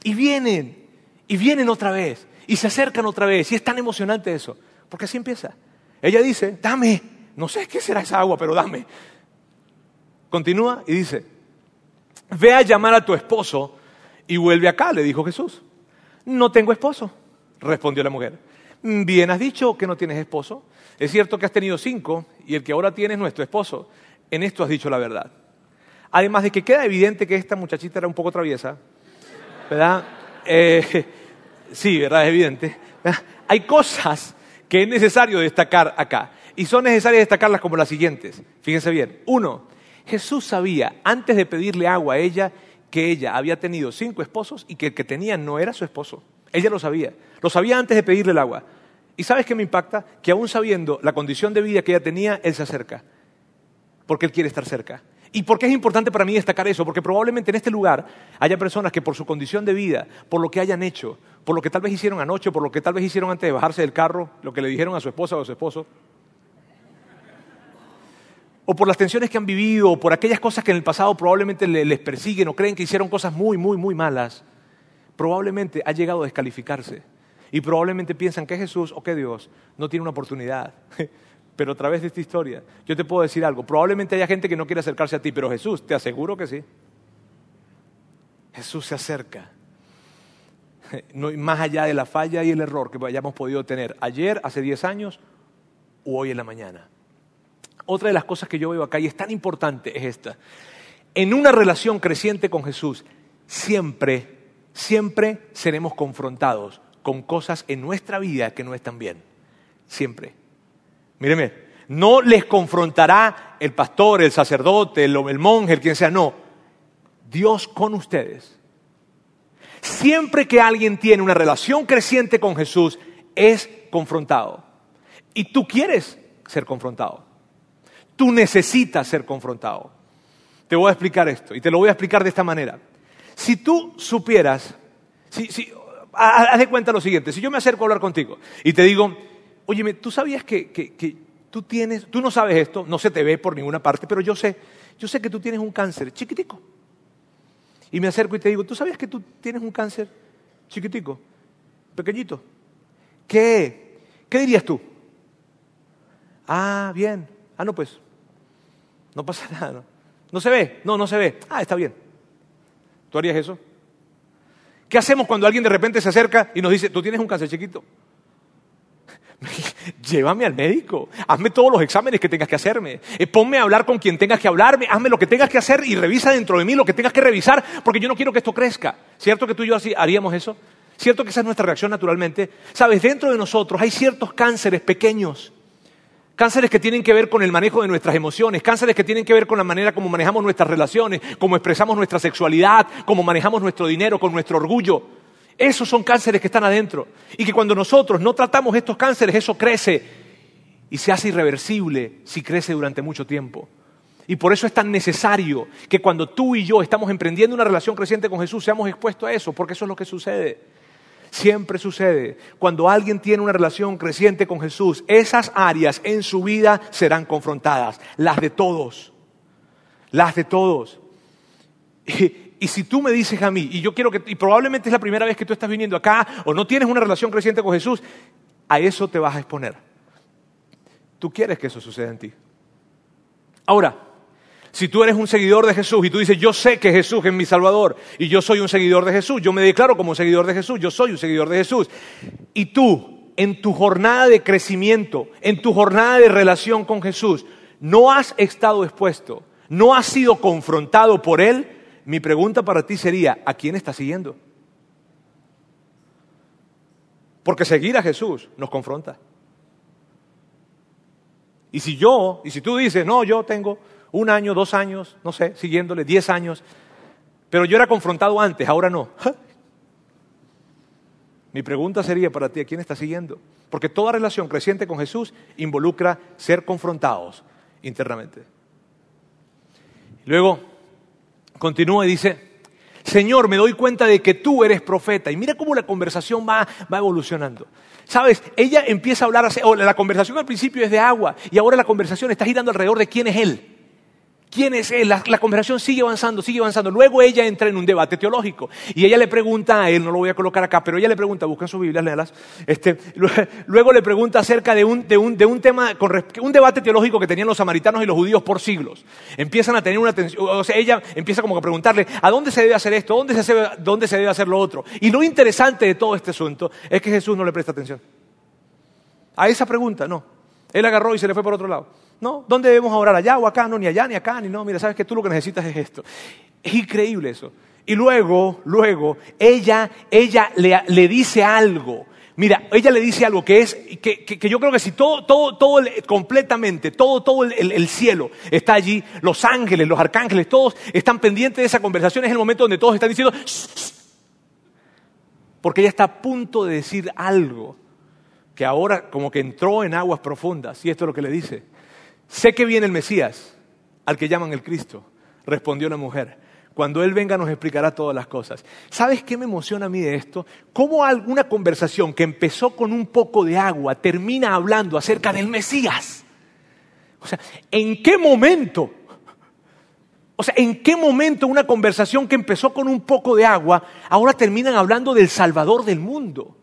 Y vienen, y vienen otra vez, y se acercan otra vez, y es tan emocionante eso, porque así empieza. Ella dice, dame, no sé qué será esa agua, pero dame. Continúa y dice, ve a llamar a tu esposo y vuelve acá, le dijo Jesús. No tengo esposo respondió la mujer. Bien has dicho que no tienes esposo. Es cierto que has tenido cinco y el que ahora tienes no es tu esposo. En esto has dicho la verdad. Además de que queda evidente que esta muchachita era un poco traviesa, ¿verdad? Eh, sí, ¿verdad? Es evidente. Hay cosas que es necesario destacar acá. Y son necesarias destacarlas como las siguientes. Fíjense bien. Uno, Jesús sabía, antes de pedirle agua a ella, que ella había tenido cinco esposos y que el que tenía no era su esposo. Ella lo sabía. Lo sabía antes de pedirle el agua. ¿Y sabes qué me impacta? Que aún sabiendo la condición de vida que ella tenía, él se acerca. Porque él quiere estar cerca. ¿Y por qué es importante para mí destacar eso? Porque probablemente en este lugar haya personas que por su condición de vida, por lo que hayan hecho, por lo que tal vez hicieron anoche, por lo que tal vez hicieron antes de bajarse del carro, lo que le dijeron a su esposa o a su esposo, o por las tensiones que han vivido, o por aquellas cosas que en el pasado probablemente les persiguen o creen que hicieron cosas muy, muy, muy malas, probablemente ha llegado a descalificarse. Y probablemente piensan que Jesús o que Dios no tiene una oportunidad. Pero a través de esta historia, yo te puedo decir algo. Probablemente haya gente que no quiere acercarse a ti, pero Jesús, te aseguro que sí. Jesús se acerca. no, más allá de la falla y el error que hayamos podido tener ayer, hace 10 años o hoy en la mañana. Otra de las cosas que yo veo acá y es tan importante es esta. En una relación creciente con Jesús, siempre, siempre seremos confrontados con cosas en nuestra vida que no están bien. Siempre. Míreme, no les confrontará el pastor, el sacerdote, el, el monje, el quien sea, no. Dios con ustedes. Siempre que alguien tiene una relación creciente con Jesús, es confrontado. Y tú quieres ser confrontado. Tú necesitas ser confrontado. Te voy a explicar esto y te lo voy a explicar de esta manera. Si tú supieras, si, si, haz de cuenta lo siguiente, si yo me acerco a hablar contigo y te digo, oye, ¿tú sabías que, que, tú tienes, tú no sabes esto, no se te ve por ninguna parte, pero yo sé, yo sé que tú tienes un cáncer chiquitico. Y me acerco y te digo, ¿tú sabías que tú tienes un cáncer chiquitico, pequeñito? ¿Qué? ¿Qué dirías tú? Ah, bien. Ah, no, pues. No pasa nada. ¿no? ¿No se ve? No, no se ve. Ah, está bien. ¿Tú harías eso? ¿Qué hacemos cuando alguien de repente se acerca y nos dice, tú tienes un cáncer chiquito? Llévame al médico, hazme todos los exámenes que tengas que hacerme, eh, ponme a hablar con quien tengas que hablarme, hazme lo que tengas que hacer y revisa dentro de mí lo que tengas que revisar, porque yo no quiero que esto crezca. ¿Cierto que tú y yo así haríamos eso? ¿Cierto que esa es nuestra reacción naturalmente? Sabes, dentro de nosotros hay ciertos cánceres pequeños Cánceres que tienen que ver con el manejo de nuestras emociones, cánceres que tienen que ver con la manera como manejamos nuestras relaciones, cómo expresamos nuestra sexualidad, cómo manejamos nuestro dinero, con nuestro orgullo. Esos son cánceres que están adentro. Y que cuando nosotros no tratamos estos cánceres, eso crece y se hace irreversible si crece durante mucho tiempo. Y por eso es tan necesario que cuando tú y yo estamos emprendiendo una relación creciente con Jesús, seamos expuestos a eso, porque eso es lo que sucede. Siempre sucede. Cuando alguien tiene una relación creciente con Jesús, esas áreas en su vida serán confrontadas. Las de todos. Las de todos. Y, si tú me dices a mí, y yo quiero que, y probablemente es la primera vez que tú estás viniendo acá, o no tienes una relación creciente con Jesús, a eso te vas a exponer. Tú quieres que eso suceda en ti. Ahora, si tú eres un seguidor de Jesús y tú dices, yo sé que Jesús es mi Salvador y yo soy un seguidor de Jesús, yo me declaro como un seguidor de Jesús, yo soy un seguidor de Jesús, y tú, en tu jornada de crecimiento, en tu jornada de relación con Jesús, no has estado expuesto, no has sido confrontado por Él, mi pregunta para ti sería, ¿a quién estás siguiendo? Porque seguir a Jesús nos confronta. Y si yo, y si tú dices, no, yo tengo un año, dos años, no sé, siguiéndole, diez años, pero yo era confrontado antes, ahora no. Mi pregunta sería para ti, ¿a quién estás siguiendo? Porque toda relación creciente con Jesús involucra ser confrontados internamente. Luego continúa y dice, Señor, me doy cuenta de que tú eres profeta. Y mira cómo la conversación va, va evolucionando. Sabes, ella empieza a hablar, o la conversación al principio es de agua, y ahora la conversación está girando alrededor de quién es Él. ¿Quién es él? La, conversación sigue avanzando, sigue avanzando. Luego ella entra en un debate teológico y ella le pregunta a él, no lo voy a colocar acá, pero ella le pregunta, busca su Biblia, léalas. Este, luego le pregunta acerca de un, de un, de un tema, un debate teológico que tenían los samaritanos y los judíos por siglos. Empiezan a tener una atención, o sea, ella empieza como a preguntarle, ¿a dónde se debe hacer esto? ¿Dónde se, ¿Dónde se debe hacer lo otro? Y lo interesante de todo este asunto es que Jesús no le presta atención. A esa pregunta, no. Él agarró y se le fue por otro lado. No, ¿dónde debemos orar? ¿Allá o acá? No, ni allá, ni acá, ni no. Mira, sabes que tú lo que necesitas es esto. Es increíble eso. Y luego, luego, ella, ella le, le dice algo. Mira, ella le dice algo que es, que, que, yo creo que si todo, todo, todo, completamente, todo, todo el, el, cielo está allí, los ángeles, los arcángeles, todos están pendientes de esa conversación, es el momento donde todos están diciendo, porque ella está a punto de decir algo que ahora como que entró en aguas profundas, y esto es lo que le dice. Sé que viene el Mesías, al que llaman el Cristo, respondió la mujer. Cuando Él venga nos explicará todas las cosas. ¿Sabes qué me emociona a mí de esto? ¿Cómo alguna conversación que empezó con un poco de agua termina hablando acerca del Mesías? O sea, ¿en qué momento? O sea, ¿en qué momento una conversación que empezó con un poco de agua ahora terminan hablando del Salvador del mundo?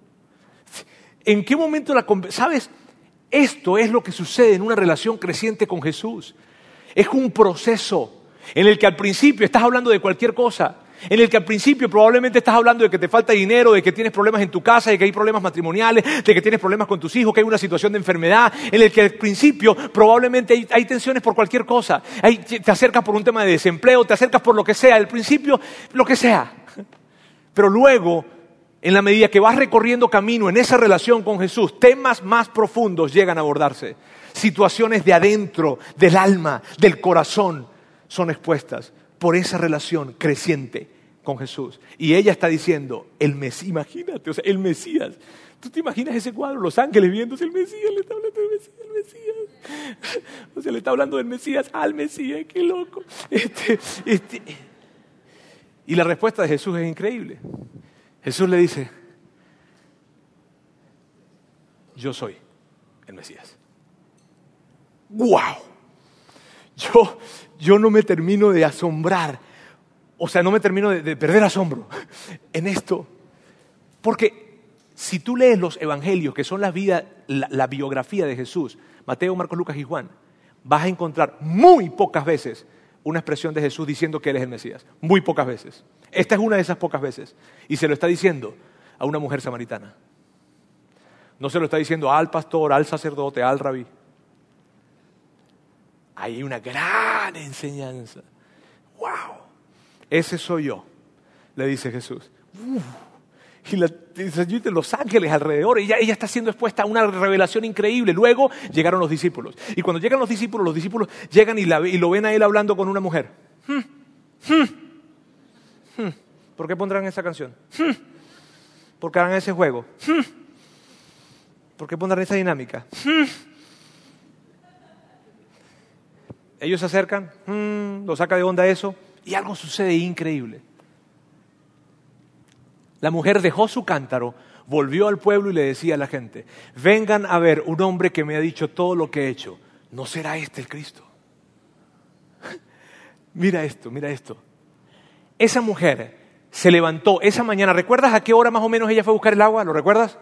¿En qué momento la conversación? ¿Sabes? Esto es lo que sucede en una relación creciente con Jesús. Es un proceso en el que al principio estás hablando de cualquier cosa en el que al principio probablemente estás hablando de que te falta dinero, de que tienes problemas en tu casa, de que hay problemas matrimoniales, de que tienes problemas con tus hijos, que hay una situación de enfermedad, en el que al principio probablemente hay, tensiones por cualquier cosa. te acercas por un tema de desempleo, te acercas por lo que sea, al principio lo que sea. Pero luego, en la medida que vas recorriendo camino en esa relación con Jesús, temas más profundos llegan a abordarse. Situaciones de adentro, del alma, del corazón, son expuestas por esa relación creciente con Jesús. Y ella está diciendo, el Mesías, imagínate, o sea, el Mesías. ¿Tú te imaginas ese cuadro? Los ángeles viéndose el Mesías, le está hablando del Mesías, el Mesías. O sea, le está hablando del Mesías al Mesías, qué loco. Este, este. Y la respuesta de Jesús es increíble. Jesús le dice, yo soy el Mesías. ¡Wow! Yo, yo no me termino de asombrar, o sea, no me termino de, perder asombro en esto, porque si tú lees los evangelios, que son la vida, la, biografía de Jesús, Mateo, Marcos, Lucas y Juan, vas a encontrar muy pocas veces una expresión de Jesús diciendo que Él es el Mesías. Muy pocas veces. Esta es una de esas pocas veces. Y se lo está diciendo a una mujer samaritana. No se lo está diciendo al pastor, al sacerdote, al rabí hay una gran enseñanza. ¡Wow! Ese soy yo, le dice Jesús. Y la, de los ángeles alrededor, ella, ella está siendo expuesta a una revelación increíble. Luego llegaron los discípulos. Y cuando llegan los discípulos, los discípulos llegan y, lo ven a él hablando con una mujer. Hmm, hmm, hmm. ¿Por qué pondrán esa canción? ¿Por qué harán ese juego? ¿Por qué pondrán esa dinámica? Ellos se acercan, lo saca de onda eso, y algo sucede increíble. La mujer dejó su cántaro, volvió al pueblo y le decía a la gente, vengan a ver un hombre que me ha dicho todo lo que he hecho. ¿No será este el Cristo? mira esto, mira esto. Esa mujer se levantó esa mañana. ¿Recuerdas a qué hora más o menos ella fue a buscar el agua? ¿Lo recuerdas?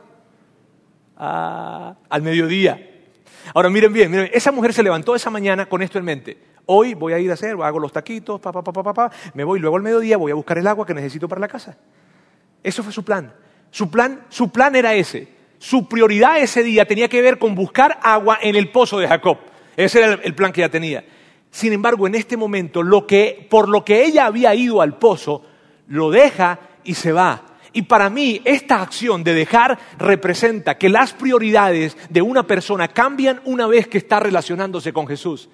Ah, al mediodía. Ahora miren bien, miren, esa mujer se levantó esa mañana con esto en mente. Hoy voy a ir a hacer, hago los taquitos, pa, pa, pa, pa, me voy luego al mediodía, voy a buscar el agua que necesito para la casa. Eso fue su plan. Su plan, su plan era ese. Su prioridad ese día tenía que ver con buscar agua en el pozo de Jacob. Ese era el plan que ella tenía. Sin embargo, en este momento, lo que, por lo que ella había ido al pozo, lo deja y se va y para mí esta acción de dejar representa que las prioridades de una persona cambian una vez que está relacionándose con Jesús.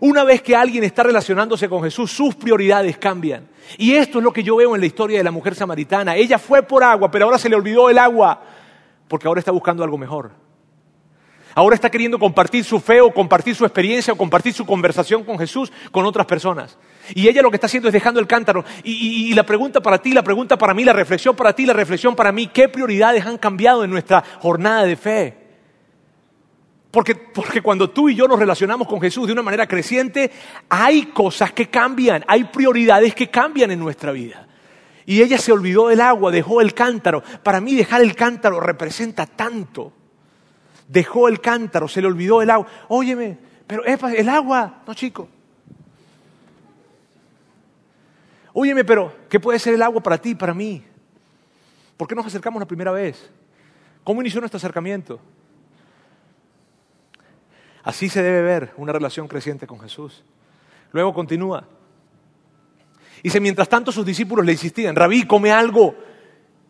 Una vez que alguien está relacionándose con Jesús, sus prioridades cambian. Y esto es lo que yo veo en la historia de la mujer samaritana. Ella fue por agua, pero ahora se le olvidó el agua, porque ahora está buscando algo mejor. Ahora está queriendo compartir su fe o compartir su experiencia o compartir su conversación con Jesús con otras personas. Y ella lo que está haciendo es dejando el cántaro. Y, la pregunta para ti, la pregunta para mí, la reflexión para ti, la reflexión para mí, ¿qué prioridades han cambiado en nuestra jornada de fe? Porque, porque cuando tú y yo nos relacionamos con Jesús de una manera creciente, hay cosas que cambian, hay prioridades que cambian en nuestra vida. Y ella se olvidó del agua, dejó el cántaro. Para mí dejar el cántaro representa tanto. Dejó el cántaro, se le olvidó el agua. Óyeme, pero el agua, no chico, Óyeme, pero ¿qué puede ser el agua para ti para mí? ¿Por qué nos acercamos la primera vez? ¿Cómo inició nuestro acercamiento? Así se debe ver una relación creciente con Jesús. Luego continúa. Dice, mientras tanto sus discípulos le insistían, Rabí, come algo.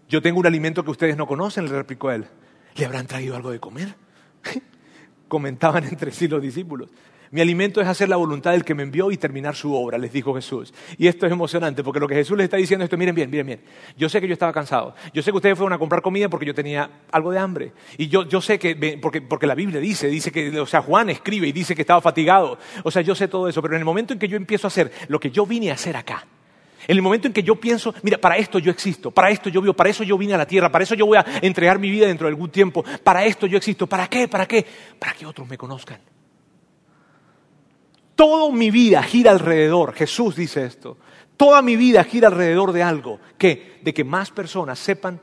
Yo tengo un alimento que ustedes no conocen, le replicó él. ¿Le habrán traído algo de comer? Comentaban entre sí los discípulos. Mi alimento es hacer la voluntad del que me envió y terminar su obra, les dijo Jesús. Y esto es emocionante, porque lo que Jesús les está diciendo es esto, miren bien, miren bien. Yo sé que yo estaba cansado. Yo sé que ustedes fueron a comprar comida porque yo tenía algo de hambre. Y yo, yo sé que, porque, porque la Biblia dice, dice que, o sea, Juan escribe y dice que estaba fatigado. O sea, yo sé todo eso, pero en el momento en que yo empiezo a hacer lo que yo vine a hacer acá, en el momento en que yo pienso, mira, para esto yo existo, para esto yo vivo, para eso yo vine a la tierra, para eso yo voy a entregar mi vida dentro de algún tiempo, para esto yo existo, ¿para qué? ¿Para qué? Para que otros me conozcan. Toda mi vida gira alrededor, Jesús dice esto, toda mi vida gira alrededor de algo, que de que más personas sepan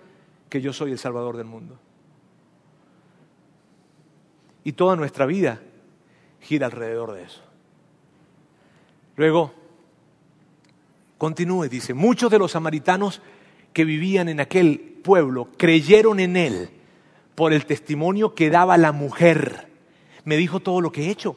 que yo soy el Salvador del mundo. Y toda nuestra vida gira alrededor de eso. Luego, Continúe, dice, muchos de los samaritanos que vivían en aquel pueblo creyeron en él por el testimonio que daba la mujer. Me dijo todo lo que he hecho.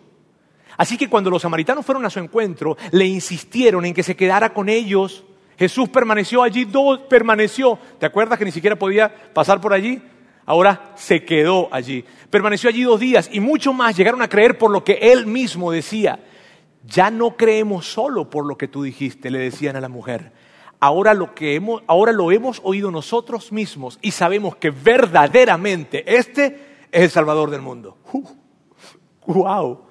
Así que cuando los samaritanos fueron a su encuentro, le insistieron en que se quedara con ellos. Jesús permaneció allí, dos, permaneció. ¿Te acuerdas que ni siquiera podía pasar por allí? Ahora se quedó allí. Permaneció allí dos días y mucho más llegaron a creer por lo que él mismo decía. Ya no creemos solo por lo que tú dijiste, le decían a la mujer. Ahora lo, que hemos, ahora lo hemos oído nosotros mismos y sabemos que verdaderamente este es el Salvador del mundo. ¡Wow!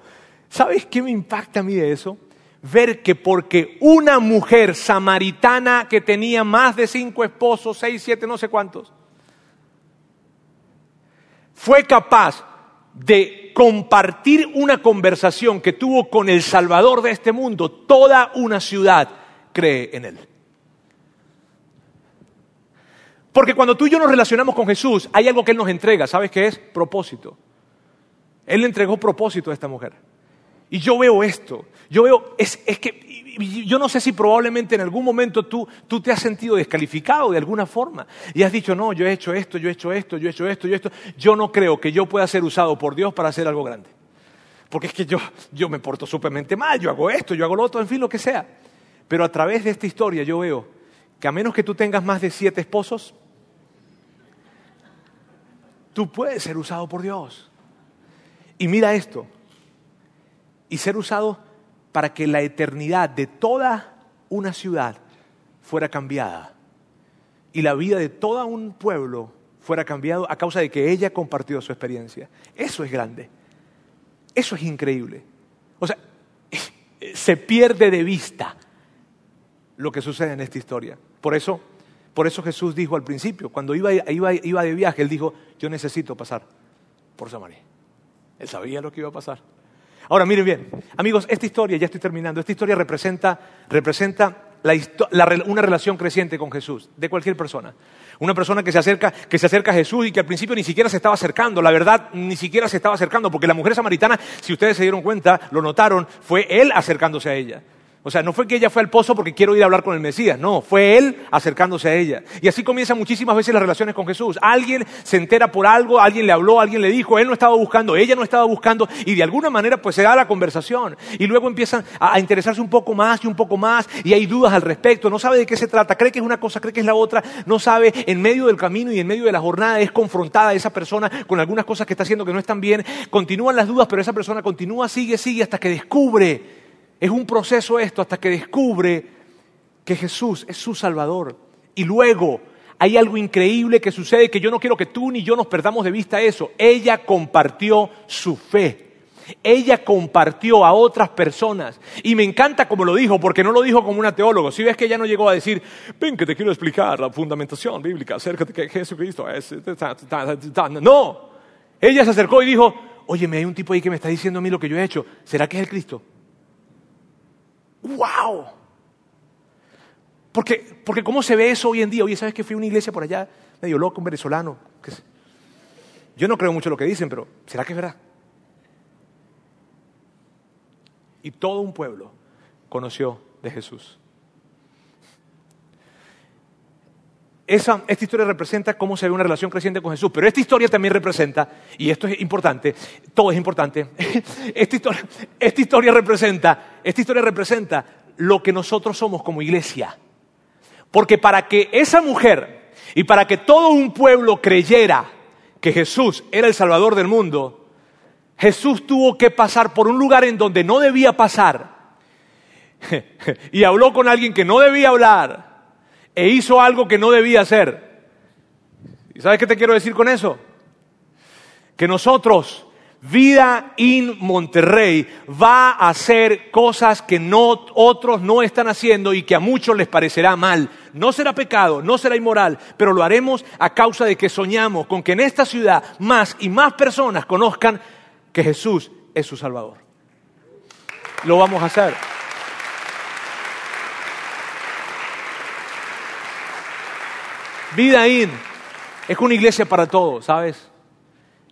¿Sabes qué me impacta a mí de eso? Ver que porque una mujer samaritana que tenía más de cinco esposos, seis, siete, no sé cuántos, fue capaz de compartir una conversación que tuvo con el Salvador de este mundo, toda una ciudad cree en él. Porque cuando tú y yo nos relacionamos con Jesús, hay algo que Él nos entrega, ¿sabes qué es? Propósito. Él le entregó propósito a esta mujer. Y yo veo esto, yo veo, es, que yo no sé si probablemente en algún momento tú, tú te has sentido descalificado de alguna forma y has dicho, no, yo he hecho esto, yo he hecho esto, yo he hecho esto, yo he esto. Yo no creo que yo pueda ser usado por Dios para hacer algo grande. Porque es que yo, yo me porto súpermente mal, yo hago esto, yo hago lo otro, en fin, lo que sea. Pero a través de esta historia yo veo que a menos que tú tengas más de siete esposos, tú puedes ser usado por Dios. Y mira esto, y ser usado para que la eternidad de toda una ciudad fuera cambiada y la vida de todo un pueblo fuera cambiado a causa de que ella compartió su experiencia. Eso es grande. Eso es increíble. O sea, se pierde de vista lo que sucede en esta historia. Por eso, por eso Jesús dijo al principio, cuando iba, iba, iba de viaje, él dijo, yo necesito pasar por Samaria. Él sabía lo que iba a pasar. Ahora, miren bien, amigos, esta historia, ya estoy terminando, esta historia representa, una relación creciente con Jesús, de cualquier persona. Una persona que se, acerca, que se acerca a Jesús y que al principio ni siquiera se estaba acercando, la verdad, ni siquiera se estaba acercando, porque la mujer samaritana, si ustedes se dieron cuenta, lo notaron, fue él acercándose a ella. O sea, no fue que ella fue al pozo porque quiero ir a hablar con el Mesías, no, fue él acercándose a ella. Y así comienzan muchísimas veces las relaciones con Jesús. Alguien se entera por algo, alguien le habló, alguien le dijo, él no estaba buscando, ella no estaba buscando, y de alguna manera pues se da la conversación. Y luego empiezan a, interesarse un poco más y un poco más, y hay dudas al respecto, no sabe de qué se trata, cree que es una cosa, cree que es la otra, no sabe, en medio del camino y en medio de la jornada es confrontada esa persona con algunas cosas que está haciendo que no están bien, continúan las dudas, pero esa persona continúa, sigue, sigue, hasta que descubre es un proceso esto hasta que descubre que Jesús es su Salvador. Y luego hay algo increíble que sucede que yo no quiero que tú ni yo nos perdamos de vista eso. Ella compartió su fe. Ella compartió a otras personas. Y me encanta como lo dijo, porque no lo dijo como una teólogo. Si ves que ella no llegó a decir, ven que te quiero explicar la fundamentación bíblica acerca de que Jesucristo es... No. Ella se acercó y dijo, oye, me hay un tipo ahí que me está diciendo a mí lo que yo he hecho. ¿Será que es el Cristo? ¡Wow! Porque, porque ¿cómo se ve eso hoy en día? Oye, ¿sabes que fui a una iglesia por allá, medio loco, un venezolano? Yo no creo mucho lo que dicen, pero ¿será que es verdad? Y todo un pueblo conoció de Jesús. Esta historia representa cómo se ve una relación creciente con Jesús, pero esta historia también representa, y esto es importante, todo es importante, esta historia, esta historia representa, esta historia representa lo que nosotros somos como iglesia. Porque para que esa mujer y para que todo un pueblo creyera que Jesús era el Salvador del mundo, Jesús tuvo que pasar por un lugar en donde no debía pasar y habló con alguien que no debía hablar e hizo algo que no debía hacer. ¿Y sabes qué te quiero decir con eso? Que nosotros, Vida in Monterrey, va a hacer cosas que no, otros no están haciendo y que a muchos les parecerá mal. No será pecado, no será inmoral, pero lo haremos a causa de que soñamos con que en esta ciudad más y más personas conozcan que Jesús es su Salvador. Lo vamos a hacer. Vida In es una iglesia para todos, ¿sabes?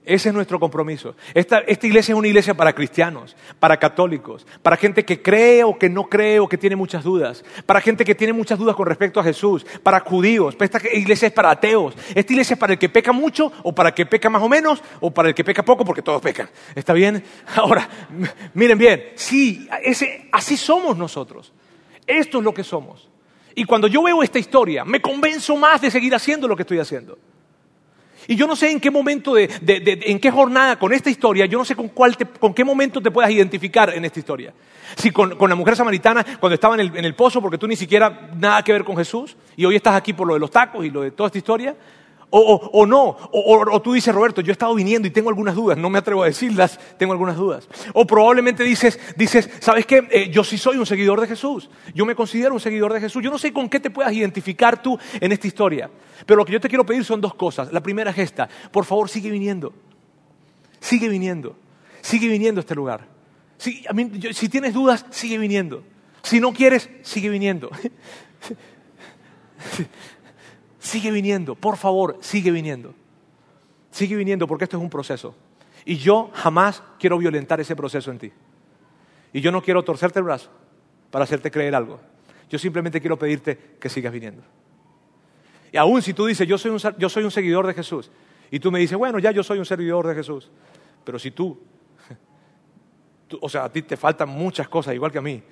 Ese es nuestro compromiso. Esta, iglesia es una iglesia para cristianos, para católicos, para gente que cree o que no cree o que tiene muchas dudas, para gente que tiene muchas dudas con respecto a Jesús, para judíos. Esta iglesia es para ateos. Esta iglesia es para el que peca mucho o para el que peca más o menos o para el que peca poco porque todos pecan. ¿Está bien? Ahora, miren bien, sí, así somos nosotros. Esto es lo que somos. Y cuando yo veo esta historia, me convenzo más de seguir haciendo lo que estoy haciendo. Y yo no sé en qué momento, de, en qué jornada con esta historia, yo no sé con, cuál con qué momento te puedas identificar en esta historia. Si con, la mujer samaritana cuando estaba en el, en el, pozo porque tú ni siquiera nada que ver con Jesús y hoy estás aquí por lo de los tacos y lo de toda esta historia, o, no, o, tú dices, Roberto, yo he estado viniendo y tengo algunas dudas, no me atrevo a decirlas, tengo algunas dudas. O probablemente dices, dices ¿sabes qué? Eh, yo sí soy un seguidor de Jesús, yo me considero un seguidor de Jesús. Yo no sé con qué te puedas identificar tú en esta historia, pero lo que yo te quiero pedir son dos cosas. La primera es esta, por favor sigue viniendo, sigue viniendo, sigue viniendo a este lugar. Si, si tienes dudas, sigue viniendo. Si no quieres, sigue viniendo. Sigue viniendo, por favor, sigue viniendo. Sigue viniendo porque esto es un proceso. Y yo jamás quiero violentar ese proceso en ti. Y yo no quiero torcerte el brazo para hacerte creer algo. Yo simplemente quiero pedirte que sigas viniendo. Y aún si tú dices, yo soy, un, yo soy un seguidor de Jesús, y tú me dices, bueno, ya yo soy un seguidor de Jesús, pero si tú, tú, o sea, a ti te faltan muchas cosas, igual que a mí,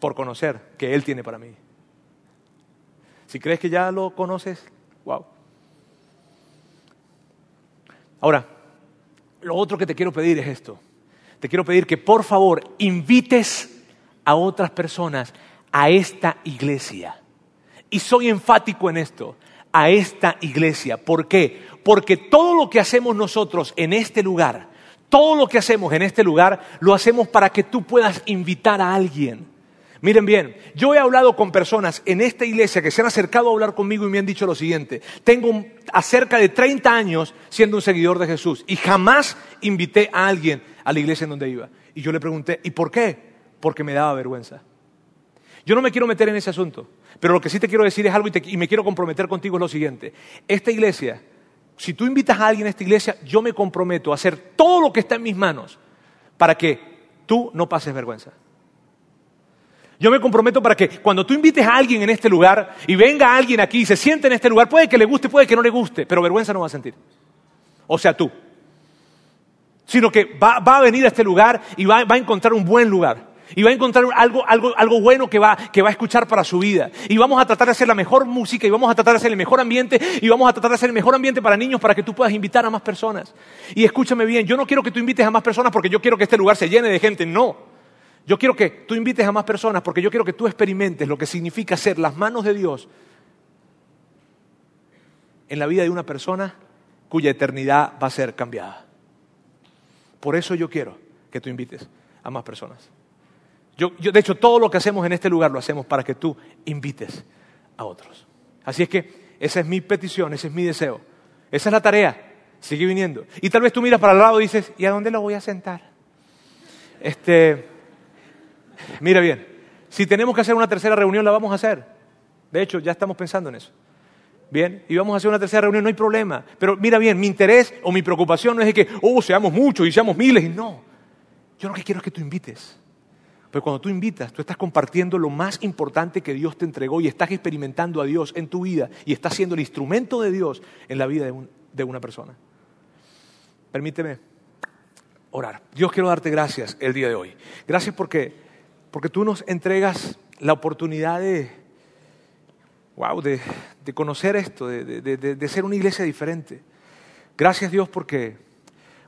por conocer que Él tiene para mí. Si crees que ya lo conoces, wow. Ahora, lo otro que te quiero pedir es esto. Te quiero pedir que por favor invites a otras personas a esta iglesia. Y soy enfático en esto, a esta iglesia. ¿Por qué? Porque todo lo que hacemos nosotros en este lugar, todo lo que hacemos en este lugar, lo hacemos para que tú puedas invitar a alguien. Miren bien, yo he hablado con personas en esta iglesia que se han acercado a hablar conmigo y me han dicho lo siguiente, tengo acerca de 30 años siendo un seguidor de Jesús y jamás invité a alguien a la iglesia en donde iba. Y yo le pregunté, ¿y por qué? Porque me daba vergüenza. Yo no me quiero meter en ese asunto, pero lo que sí te quiero decir es algo y, y me quiero comprometer contigo es lo siguiente. Esta iglesia, si tú invitas a alguien a esta iglesia, yo me comprometo a hacer todo lo que está en mis manos para que tú no pases vergüenza. Yo me comprometo para que cuando tú invites a alguien en este lugar y venga alguien aquí y se siente en este lugar, puede que le guste, puede que no le guste, pero vergüenza no va a sentir. O sea, tú. Sino que va, a venir a este lugar y va, a encontrar un buen lugar. Y va a encontrar algo, algo, algo bueno que va, que va a escuchar para su vida. Y vamos a tratar de hacer la mejor música y vamos a tratar de hacer el mejor ambiente y vamos a tratar de hacer el mejor ambiente para niños para que tú puedas invitar a más personas. Y escúchame bien, yo no quiero que tú invites a más personas porque yo quiero que este lugar se llene de gente, no. Yo quiero que tú invites a más personas porque yo quiero que tú experimentes lo que significa ser las manos de Dios en la vida de una persona cuya eternidad va a ser cambiada. Por eso yo quiero que tú invites a más personas. Yo, de hecho, todo lo que hacemos en este lugar lo hacemos para que tú invites a otros. Así es que esa es mi petición, ese es mi deseo. Esa es la tarea. Sigue viniendo. Y tal vez tú miras para el lado y dices, ¿y a dónde lo voy a sentar? Este, Mira bien, si tenemos que hacer una tercera reunión, la vamos a hacer. De hecho, ya estamos pensando en eso. Bien, y vamos a hacer una tercera reunión, no hay problema. Pero mira bien, mi interés o mi preocupación no es de que, oh, seamos muchos y seamos miles. No, yo lo que quiero es que tú invites. Pero cuando tú invitas, tú estás compartiendo lo más importante que Dios te entregó y estás experimentando a Dios en tu vida y estás siendo el instrumento de Dios en la vida de, de una persona. Permíteme orar. Dios quiero darte gracias el día de hoy. Gracias porque porque tú nos entregas la oportunidad de, wow, de, conocer esto, de, ser una iglesia diferente. Gracias Dios porque,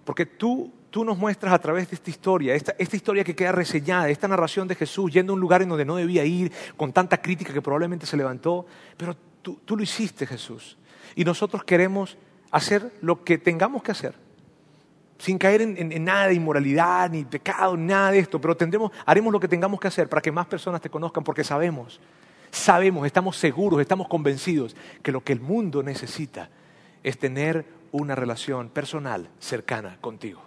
porque tú, tú nos muestras a través de esta historia, esta, esta, historia que queda reseñada, esta narración de Jesús yendo a un lugar en donde no debía ir, con tanta crítica que probablemente se levantó, pero tú, tú lo hiciste Jesús. Y nosotros queremos hacer lo que tengamos que hacer sin caer en, nada de inmoralidad, ni pecado, nada de esto, pero tendremos, haremos lo que tengamos que hacer para que más personas te conozcan, porque sabemos, sabemos, estamos seguros, estamos convencidos que lo que el mundo necesita es tener una relación personal, cercana contigo.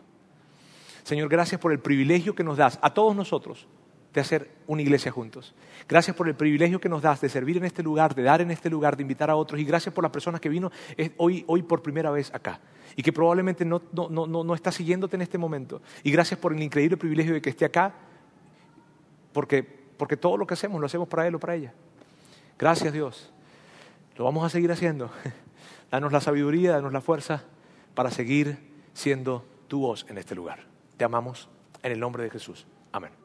Señor, gracias por el privilegio que nos das a todos nosotros, de hacer una iglesia juntos. Gracias por el privilegio que nos das de servir en este lugar, de dar en este lugar, de invitar a otros. Y gracias por las personas que vino hoy, hoy por primera vez acá y que probablemente no, no, no, no está siguiéndote en este momento. Y gracias por el increíble privilegio de que esté acá, porque, porque todo lo que hacemos lo hacemos para él o para ella. Gracias Dios. Lo vamos a seguir haciendo. Danos la sabiduría, danos la fuerza para seguir siendo tu voz en este lugar. Te amamos en el nombre de Jesús. Amén.